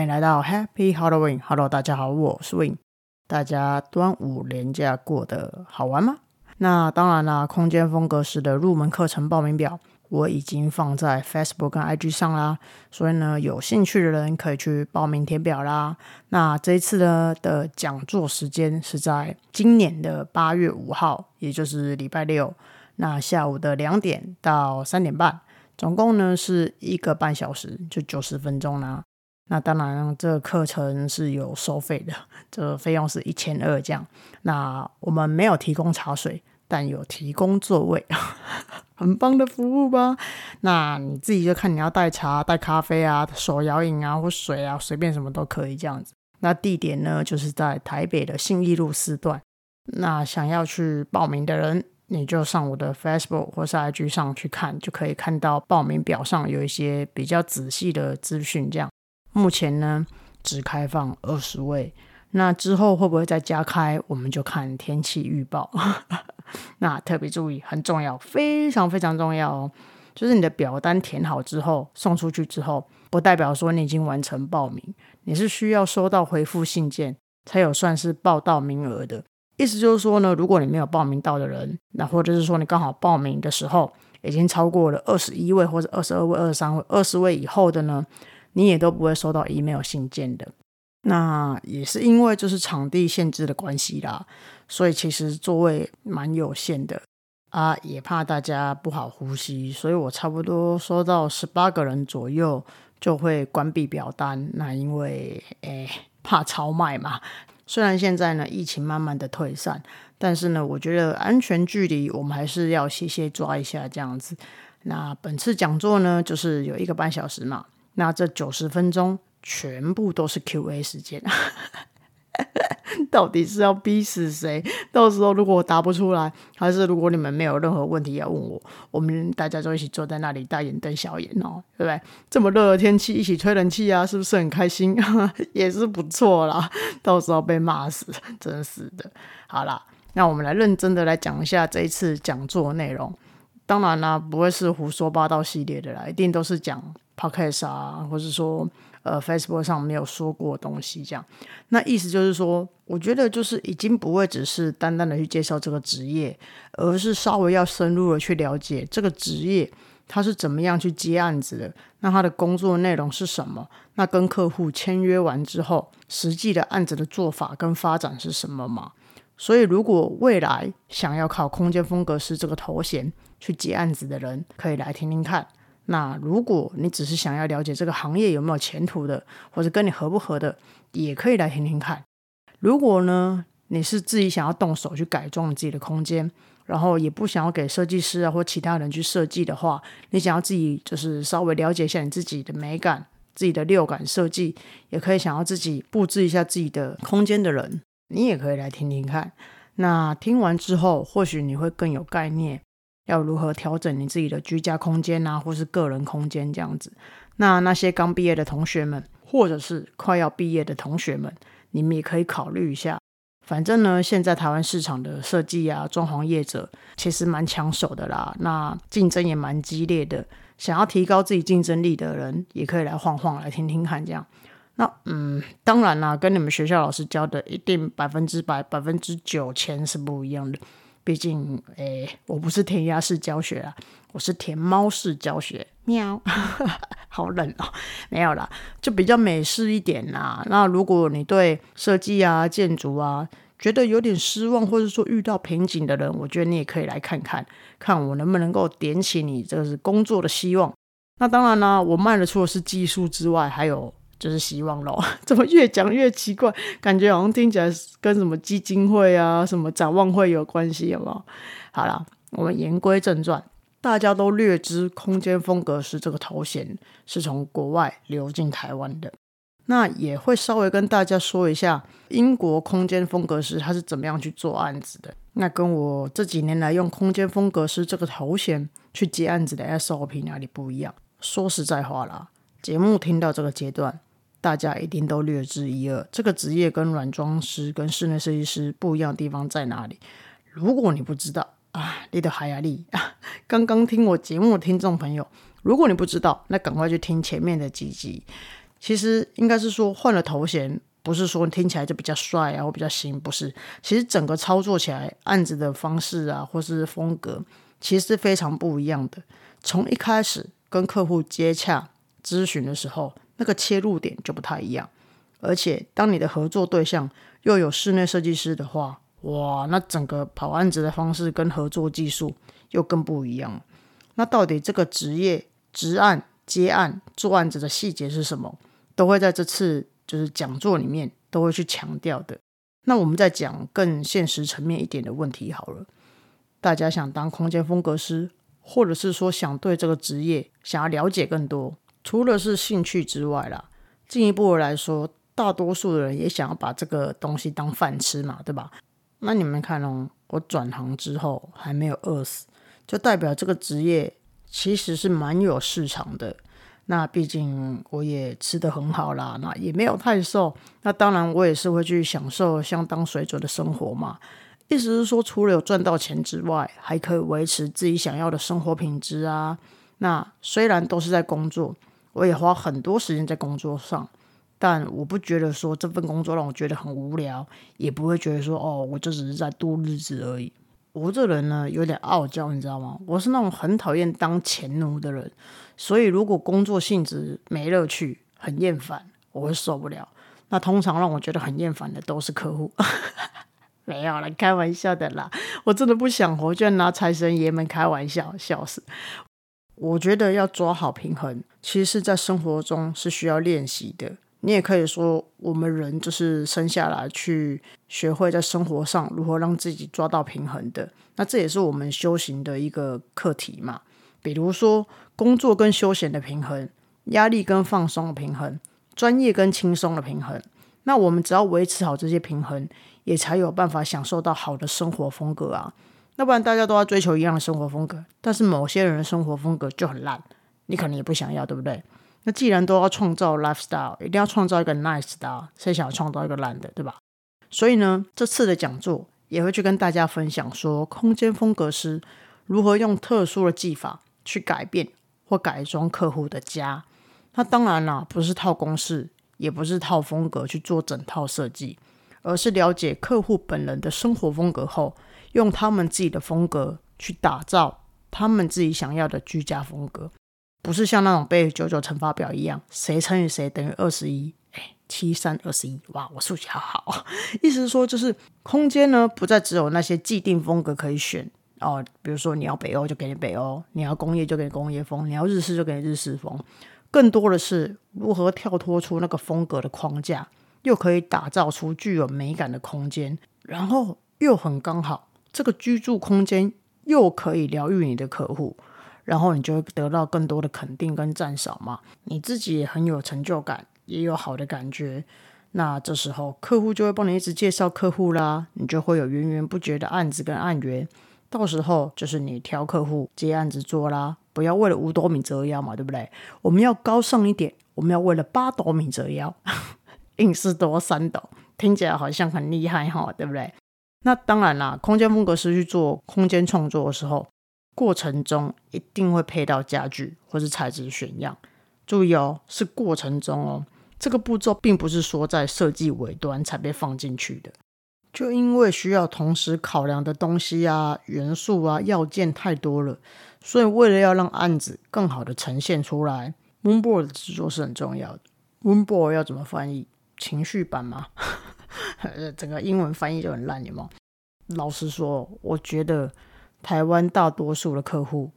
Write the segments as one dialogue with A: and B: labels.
A: 欢迎来到 Happy Halloween。Hello，大家好，我是 Win。大家端午连假过得好玩吗？那当然啦，空间风格式的入门课程报名表我已经放在 Facebook 跟 IG 上啦，所以呢，有兴趣的人可以去报名填表啦。那这一次呢的讲座时间是在今年的八月五号，也就是礼拜六，那下午的两点到三点半。总共呢是一个半小时，就九十分钟啦。那当然，这个课程是有收费的，这个费用是一千二这样。那我们没有提供茶水，但有提供座位，很棒的服务吧？那你自己就看你要带茶、带咖啡啊、手摇饮啊或水啊，随便什么都可以这样子。那地点呢，就是在台北的信义路四段。那想要去报名的人。你就上我的 Facebook 或是 IG 上去看，就可以看到报名表上有一些比较仔细的资讯。这样，目前呢只开放二十位，那之后会不会再加开，我们就看天气预报。那特别注意，很重要，非常非常重要哦。就是你的表单填好之后，送出去之后，不代表说你已经完成报名，你是需要收到回复信件，才有算是报到名额的。意思就是说呢，如果你没有报名到的人，那或者是说你刚好报名的时候已经超过了二十一位或者二十二位、二十三位、二十位以后的呢，你也都不会收到 email 信件的。那也是因为就是场地限制的关系啦，所以其实座位蛮有限的啊，也怕大家不好呼吸，所以我差不多收到十八个人左右就会关闭表单。那因为诶怕超卖嘛。虽然现在呢疫情慢慢的退散，但是呢，我觉得安全距离我们还是要细细抓一下这样子。那本次讲座呢，就是有一个半小时嘛，那这九十分钟全部都是 Q&A 时间。到底是要逼死谁？到时候如果我答不出来，还是如果你们没有任何问题要问我，我们大家就一起坐在那里大眼瞪小眼哦，对不对？这么热的天气，一起吹冷气啊，是不是很开心？也是不错啦。到时候被骂死，真是的。好啦，那我们来认真的来讲一下这一次讲座内容。当然啦，不会是胡说八道系列的啦，一定都是讲 podcast 啊，或是说。呃，Facebook 上没有说过东西，这样，那意思就是说，我觉得就是已经不会只是单单的去介绍这个职业，而是稍微要深入的去了解这个职业，他是怎么样去接案子的，那他的工作内容是什么，那跟客户签约完之后，实际的案子的做法跟发展是什么嘛？所以，如果未来想要靠空间风格师这个头衔去接案子的人，可以来听听看。那如果你只是想要了解这个行业有没有前途的，或者跟你合不合的，也可以来听听看。如果呢，你是自己想要动手去改装你自己的空间，然后也不想要给设计师啊或其他人去设计的话，你想要自己就是稍微了解一下你自己的美感、自己的六感设计，也可以想要自己布置一下自己的空间的人，你也可以来听听看。那听完之后，或许你会更有概念。要如何调整你自己的居家空间啊，或是个人空间这样子？那那些刚毕业的同学们，或者是快要毕业的同学们，你们也可以考虑一下。反正呢，现在台湾市场的设计啊，装潢业者其实蛮抢手的啦，那竞争也蛮激烈的。想要提高自己竞争力的人，也可以来晃晃，来听听看这样。那嗯，当然啦，跟你们学校老师教的一定百分之百、百分之九千是不一样的。毕竟，诶，我不是填鸭式教学啊，我是填猫式教学。喵，好冷哦。没有啦，就比较美式一点啦。那如果你对设计啊、建筑啊觉得有点失望，或者说遇到瓶颈的人，我觉得你也可以来看看，看我能不能够点起你这是工作的希望。那当然啦，我卖的除了是技术之外，还有。就是希望喽，怎么越讲越奇怪？感觉好像听起来跟什么基金会啊、什么展望会有关系，有没有？好了，我们言归正传。大家都略知空间风格师这个头衔是从国外流进台湾的，那也会稍微跟大家说一下英国空间风格师他是怎么样去做案子的。那跟我这几年来用空间风格师这个头衔去接案子的 SOP 哪里不一样？说实在话啦，节目听到这个阶段。大家一定都略知一二，这个职业跟软装师、跟室内设计师不一样的地方在哪里？如果你不知道啊，你的海压力啊！刚刚听我节目的听众朋友，如果你不知道，那赶快去听前面的几集。其实应该是说换了头衔，不是说听起来就比较帅啊或比较新，不是。其实整个操作起来案子的方式啊，或是风格，其实是非常不一样的。从一开始跟客户接洽咨询的时候，那个切入点就不太一样。而且当你的合作对象又有室内设计师的话，哇，那整个跑案子的方式跟合作技术又更不一样。那到底这个职业、职案、接案、做案子的细节是什么？都会在这次就是讲座里面都会去强调的。那我们再讲更现实层面一点的问题好了。大家想当空间风格师，或者是说想对这个职业想要了解更多，除了是兴趣之外啦，进一步来说，大多数的人也想要把这个东西当饭吃嘛，对吧？那你们看哦，我转行之后还没有饿死，就代表这个职业其实是蛮有市场的。那毕竟我也吃得很好啦，那也没有太瘦。那当然，我也是会去享受相当水准的生活嘛。意思是说，除了有赚到钱之外，还可以维持自己想要的生活品质啊。那虽然都是在工作，我也花很多时间在工作上，但我不觉得说这份工作让我觉得很无聊，也不会觉得说哦，我就只是在度日子而已。我这人呢，有点傲娇，你知道吗？我是那种很讨厌当钱奴的人。所以，如果工作性质没乐趣、很厌烦，我会受不了。那通常让我觉得很厌烦的都是客户。没有了，开玩笑的啦。我真的不想活，居然拿财神爷们开玩笑，笑死。我觉得要抓好平衡，其实是在生活中是需要练习的。你也可以说，我们人就是生下来去学会在生活上如何让自己抓到平衡的。那这也是我们修行的一个课题嘛。比如说。工作跟休闲的平衡，压力跟放松的平衡，专业跟轻松的平衡。那我们只要维持好这些平衡，也才有办法享受到好的生活风格啊。要不然大家都要追求一样的生活风格，但是某些人的生活风格就很烂，你可能也不想要，对不对？那既然都要创造 lifestyle，一定要创造一个 nice 的，谁想要创造一个烂的，对吧？所以呢，这次的讲座也会去跟大家分享说，空间风格师如何用特殊的技法去改变。或改装客户的家，那当然啦，不是套公式，也不是套风格去做整套设计，而是了解客户本人的生活风格后，用他们自己的风格去打造他们自己想要的居家风格，不是像那种背九九乘法表一样，谁乘以谁等于二十一，哎，七三二十一，哇，我数学好好，意思是说，就是空间呢，不再只有那些既定风格可以选。哦，比如说你要北欧就给你北欧，你要工业就给你工业风，你要日式就给你日式风。更多的是如何跳脱出那个风格的框架，又可以打造出具有美感的空间，然后又很刚好，这个居住空间又可以疗愈你的客户，然后你就会得到更多的肯定跟赞赏嘛。你自己也很有成就感，也有好的感觉。那这时候客户就会帮你一直介绍客户啦，你就会有源源不绝的案子跟案源。到时候就是你挑客户接案子做啦，不要为了五斗米折腰嘛，对不对？我们要高尚一点，我们要为了八斗米折腰，硬是多三斗，听起来好像很厉害哈，对不对？那当然啦，空间风格师去做空间创作的时候，过程中一定会配到家具或是材质选样，注意哦，是过程中哦，这个步骤并不是说在设计尾端才被放进去的。就因为需要同时考量的东西啊、元素啊、要件太多了，所以为了要让案子更好的呈现出来，Moonboard 的制作是很重要的。Moonboard 要怎么翻译？情绪版吗？整个英文翻译就很烂，有吗？老实说，我觉得台湾大多数的客户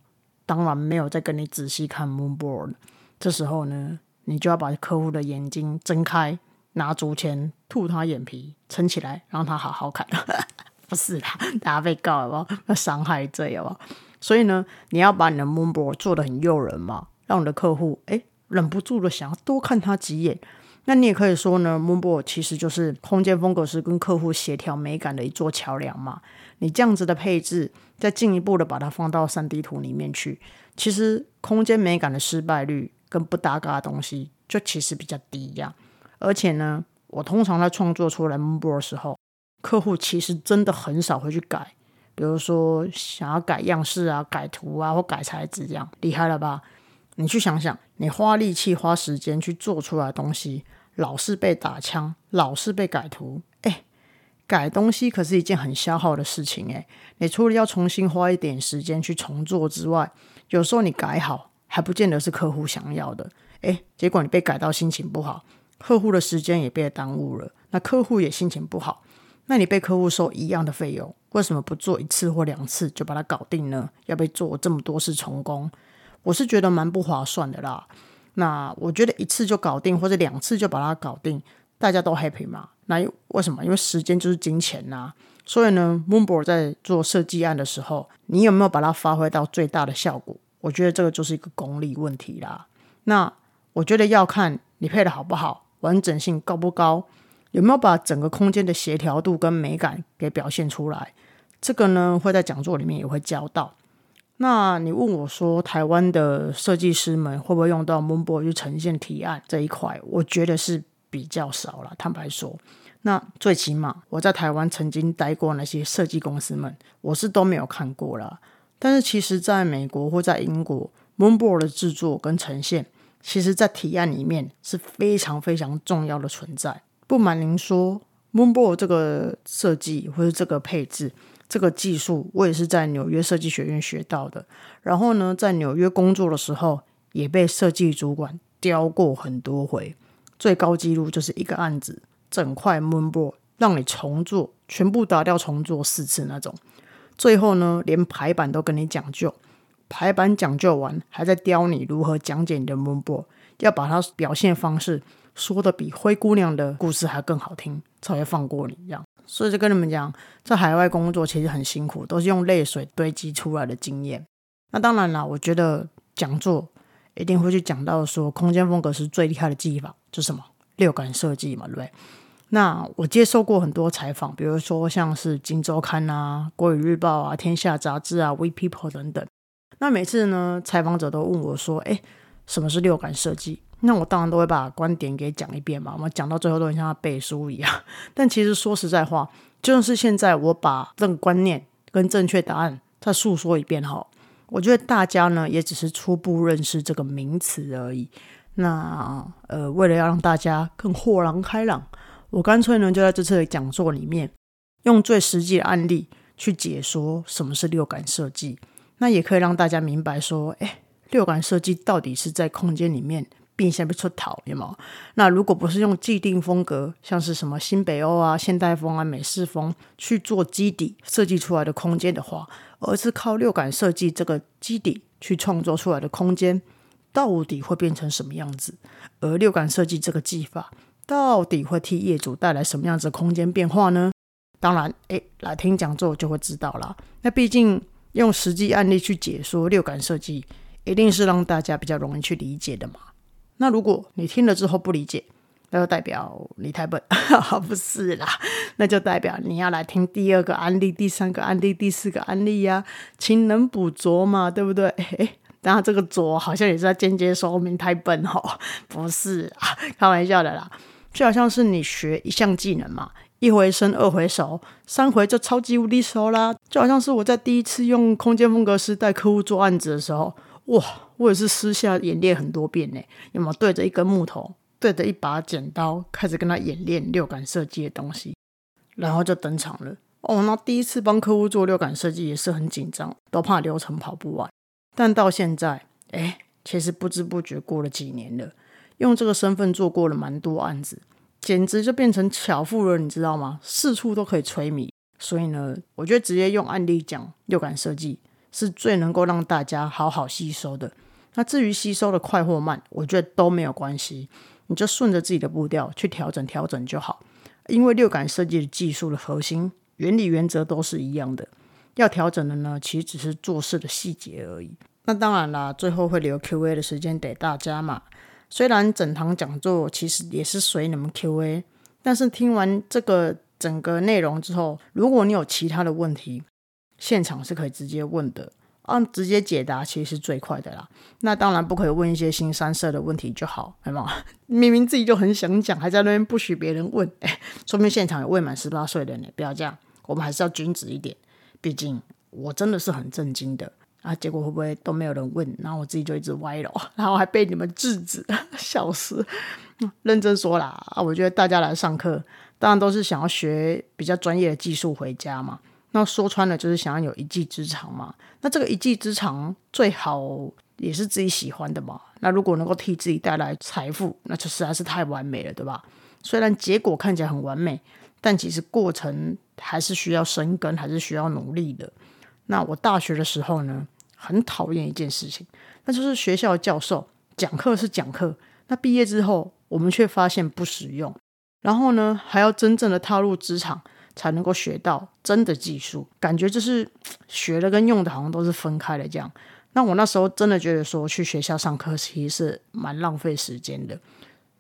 A: 当然没有在跟你仔细看 Moonboard，这时候呢，你就要把客户的眼睛睁开。拿竹签吐他眼皮，撑起来，让他好好看。不是啦，大家被告了吗？要伤害罪好不好？所以呢，你要把你的 moonboard 做的很诱人嘛，让你的客户哎忍不住的想要多看他几眼。那你也可以说呢，moonboard 其实就是空间风格是跟客户协调美感的一座桥梁嘛。你这样子的配置，再进一步的把它放到三 D 图里面去，其实空间美感的失败率跟不搭嘎的东西，就其实比较低呀。而且呢，我通常在创作出来 mood 的时候，客户其实真的很少会去改，比如说想要改样式啊、改图啊或改材质这样，厉害了吧？你去想想，你花力气、花时间去做出来的东西，老是被打枪，老是被改图，哎，改东西可是一件很消耗的事情哎。你除了要重新花一点时间去重做之外，有时候你改好还不见得是客户想要的，哎，结果你被改到心情不好，客户的时间也被耽误了，那客户也心情不好，那你被客户收一样的费用，为什么不做一次或两次就把它搞定呢？要被做这么多次重工？我是觉得蛮不划算的啦。那我觉得一次就搞定，或者两次就把它搞定，大家都 happy 嘛？那为什么？因为时间就是金钱呐。所以呢，Moonbo 在做设计案的时候，你有没有把它发挥到最大的效果？我觉得这个就是一个功力问题啦。那我觉得要看你配的好不好，完整性高不高，有没有把整个空间的协调度跟美感给表现出来。这个呢，会在讲座里面也会教到。那你问我说，台湾的设计师们会不会用到 Moonboard 去呈现提案这一块？我觉得是比较少了。坦白说，那最起码我在台湾曾经待过那些设计公司们，我是都没有看过了。但是其实，在美国或在英国，Moonboard 的制作跟呈现，其实在提案里面是非常非常重要的存在。不瞒您说，Moonboard 这个设计或者这个配置。这个技术我也是在纽约设计学院学到的，然后呢，在纽约工作的时候也被设计主管刁过很多回，最高纪录就是一个案子整块 moonboard 让你重做，全部打掉重做四次那种，最后呢连排版都跟你讲究，排版讲究完还在刁你如何讲解你的 moonboard，要把它表现方式说的比灰姑娘的故事还更好听，才会放过你一样。所以就跟你们讲，在海外工作其实很辛苦，都是用泪水堆积出来的经验。那当然啦，我觉得讲座一定会去讲到说，空间风格是最厉害的技法，就是什么六感设计嘛，对不对？那我接受过很多采访，比如说像是《金周刊》啊、《国语日报》啊、《天下杂志》啊、《We People》等等。那每次呢，采访者都问我说：“哎，什么是六感设计？”那我当然都会把观点给讲一遍嘛，我们讲到最后都很像背书一样。但其实说实在话，就算是现在我把这个观念跟正确答案再诉说一遍哈，我觉得大家呢也只是初步认识这个名词而已。那呃，为了要让大家更豁然开朗，我干脆呢就在这次的讲座里面用最实际的案例去解说什么是六感设计。那也可以让大家明白说，哎，六感设计到底是在空间里面。并且被出逃，有冇？那如果不是用既定风格，像是什么新北欧啊、现代风啊、美式风去做基底设计出来的空间的话，而是靠六感设计这个基底去创作出来的空间，到底会变成什么样子？而六感设计这个技法，到底会替业主带来什么样子的空间变化呢？当然，诶，来听讲座就会知道了。那毕竟用实际案例去解说六感设计，一定是让大家比较容易去理解的嘛。那如果你听了之后不理解，那就代表你太笨，不是啦，那就代表你要来听第二个案例、第三个案例、第四个案例呀，勤能补拙嘛，对不对？哎，当然这个拙好像也是在间接说明太笨哦，不是啊，开玩笑的啦，就好像是你学一项技能嘛，一回生二回熟，三回就超级无敌熟啦，就好像是我在第一次用空间风格师带客户做案子的时候。哇，我也是私下演练很多遍呢。有没有对着一根木头，对着一把剪刀，开始跟他演练六感设计的东西，然后就登场了。哦，那第一次帮客户做六感设计也是很紧张，都怕流程跑不完。但到现在，哎，其实不知不觉过了几年了，用这个身份做过了蛮多案子，简直就变成巧妇了，你知道吗？四处都可以吹米。所以呢，我觉得直接用案例讲六感设计。是最能够让大家好好吸收的。那至于吸收的快或慢，我觉得都没有关系，你就顺着自己的步调去调整调整就好。因为六感设计的技术的核心原理原则都是一样的，要调整的呢，其实只是做事的细节而已。那当然啦，最后会留 Q&A 的时间给大家嘛。虽然整堂讲座其实也是随你们 Q&A，但是听完这个整个内容之后，如果你有其他的问题，现场是可以直接问的，啊，直接解答其实是最快的啦。那当然不可以问一些新三色的问题就好，对吗？明明自己就很想讲，还在那边不许别人问，哎，说明现场有未满十八岁的你，不要这样。我们还是要君子一点，毕竟我真的是很震惊的。啊，结果会不会都没有人问？然后我自己就一直歪了，然后还被你们制止，笑死！认真说啦，啊，我觉得大家来上课，当然都是想要学比较专业的技术回家嘛。那说穿了，就是想要有一技之长嘛。那这个一技之长最好也是自己喜欢的嘛。那如果能够替自己带来财富，那就实在是太完美了，对吧？虽然结果看起来很完美，但其实过程还是需要生根，还是需要努力的。那我大学的时候呢，很讨厌一件事情，那就是学校教授讲课是讲课，那毕业之后我们却发现不实用，然后呢还要真正的踏入职场才能够学到真的技术，感觉就是 学的跟用的好像都是分开的这样。那我那时候真的觉得说去学校上课其实是蛮浪费时间的，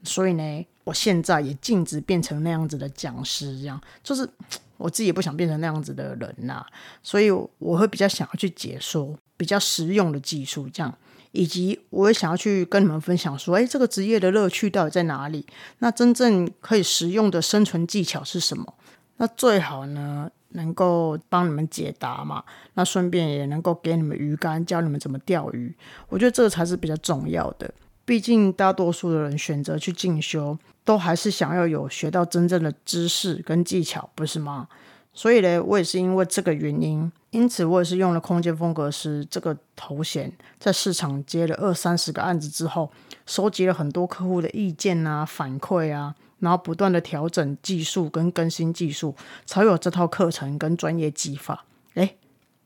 A: 所以呢，我现在也禁止变成那样子的讲师，这样就是。我自己也不想变成那样子的人呐，所以我会比较想要去解说比较实用的技术，这样，以及我也想要去跟你们分享说，哎，这个职业的乐趣到底在哪里？那真正可以实用的生存技巧是什么？那最好呢，能够帮你们解答嘛。那顺便也能够给你们鱼竿，教你们怎么钓鱼。我觉得这才是比较重要的。毕竟大多数的人选择去进修。都还是想要有学到真正的知识跟技巧，不是吗？所以呢，我也是因为这个原因，因此我也是用了空间风格师这个头衔，在市场接了二三十个案子之后，收集了很多客户的意见啊、反馈啊，然后不断的调整技术跟更新技术，才有这套课程跟专业技法。诶，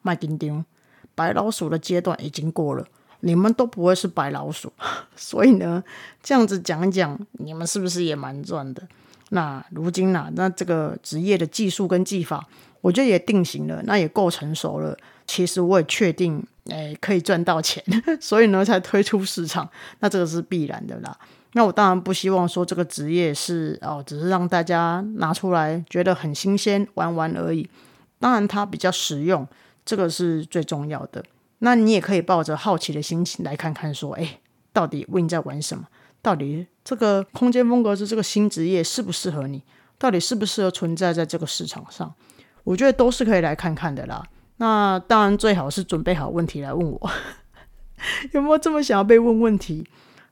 A: 麦丁丁，白老鼠的阶段已经过了。你们都不会是白老鼠，所以呢，这样子讲讲，你们是不是也蛮赚的？那如今呢，那这个职业的技术跟技法，我觉得也定型了，那也够成熟了。其实我也确定，哎，可以赚到钱，所以呢，才推出市场。那这个是必然的啦。那我当然不希望说这个职业是哦，只是让大家拿出来觉得很新鲜玩玩而已。当然，它比较实用，这个是最重要的。那你也可以抱着好奇的心情来看看，说，哎，到底 Win 在玩什么？到底这个空间风格是这个新职业适不适合你？到底适不适合存在在这个市场上？我觉得都是可以来看看的啦。那当然最好是准备好问题来问我，有没有这么想要被问问题？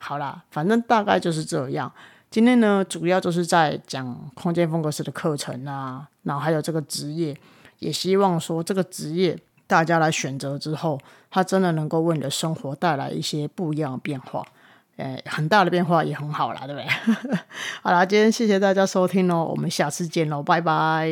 A: 好啦，反正大概就是这样。今天呢，主要就是在讲空间风格师的课程啊，然后还有这个职业，也希望说这个职业。大家来选择之后，它真的能够为你的生活带来一些不一样的变化，诶，很大的变化也很好啦，对不对？好啦，今天谢谢大家收听哦，我们下次见喽，拜拜。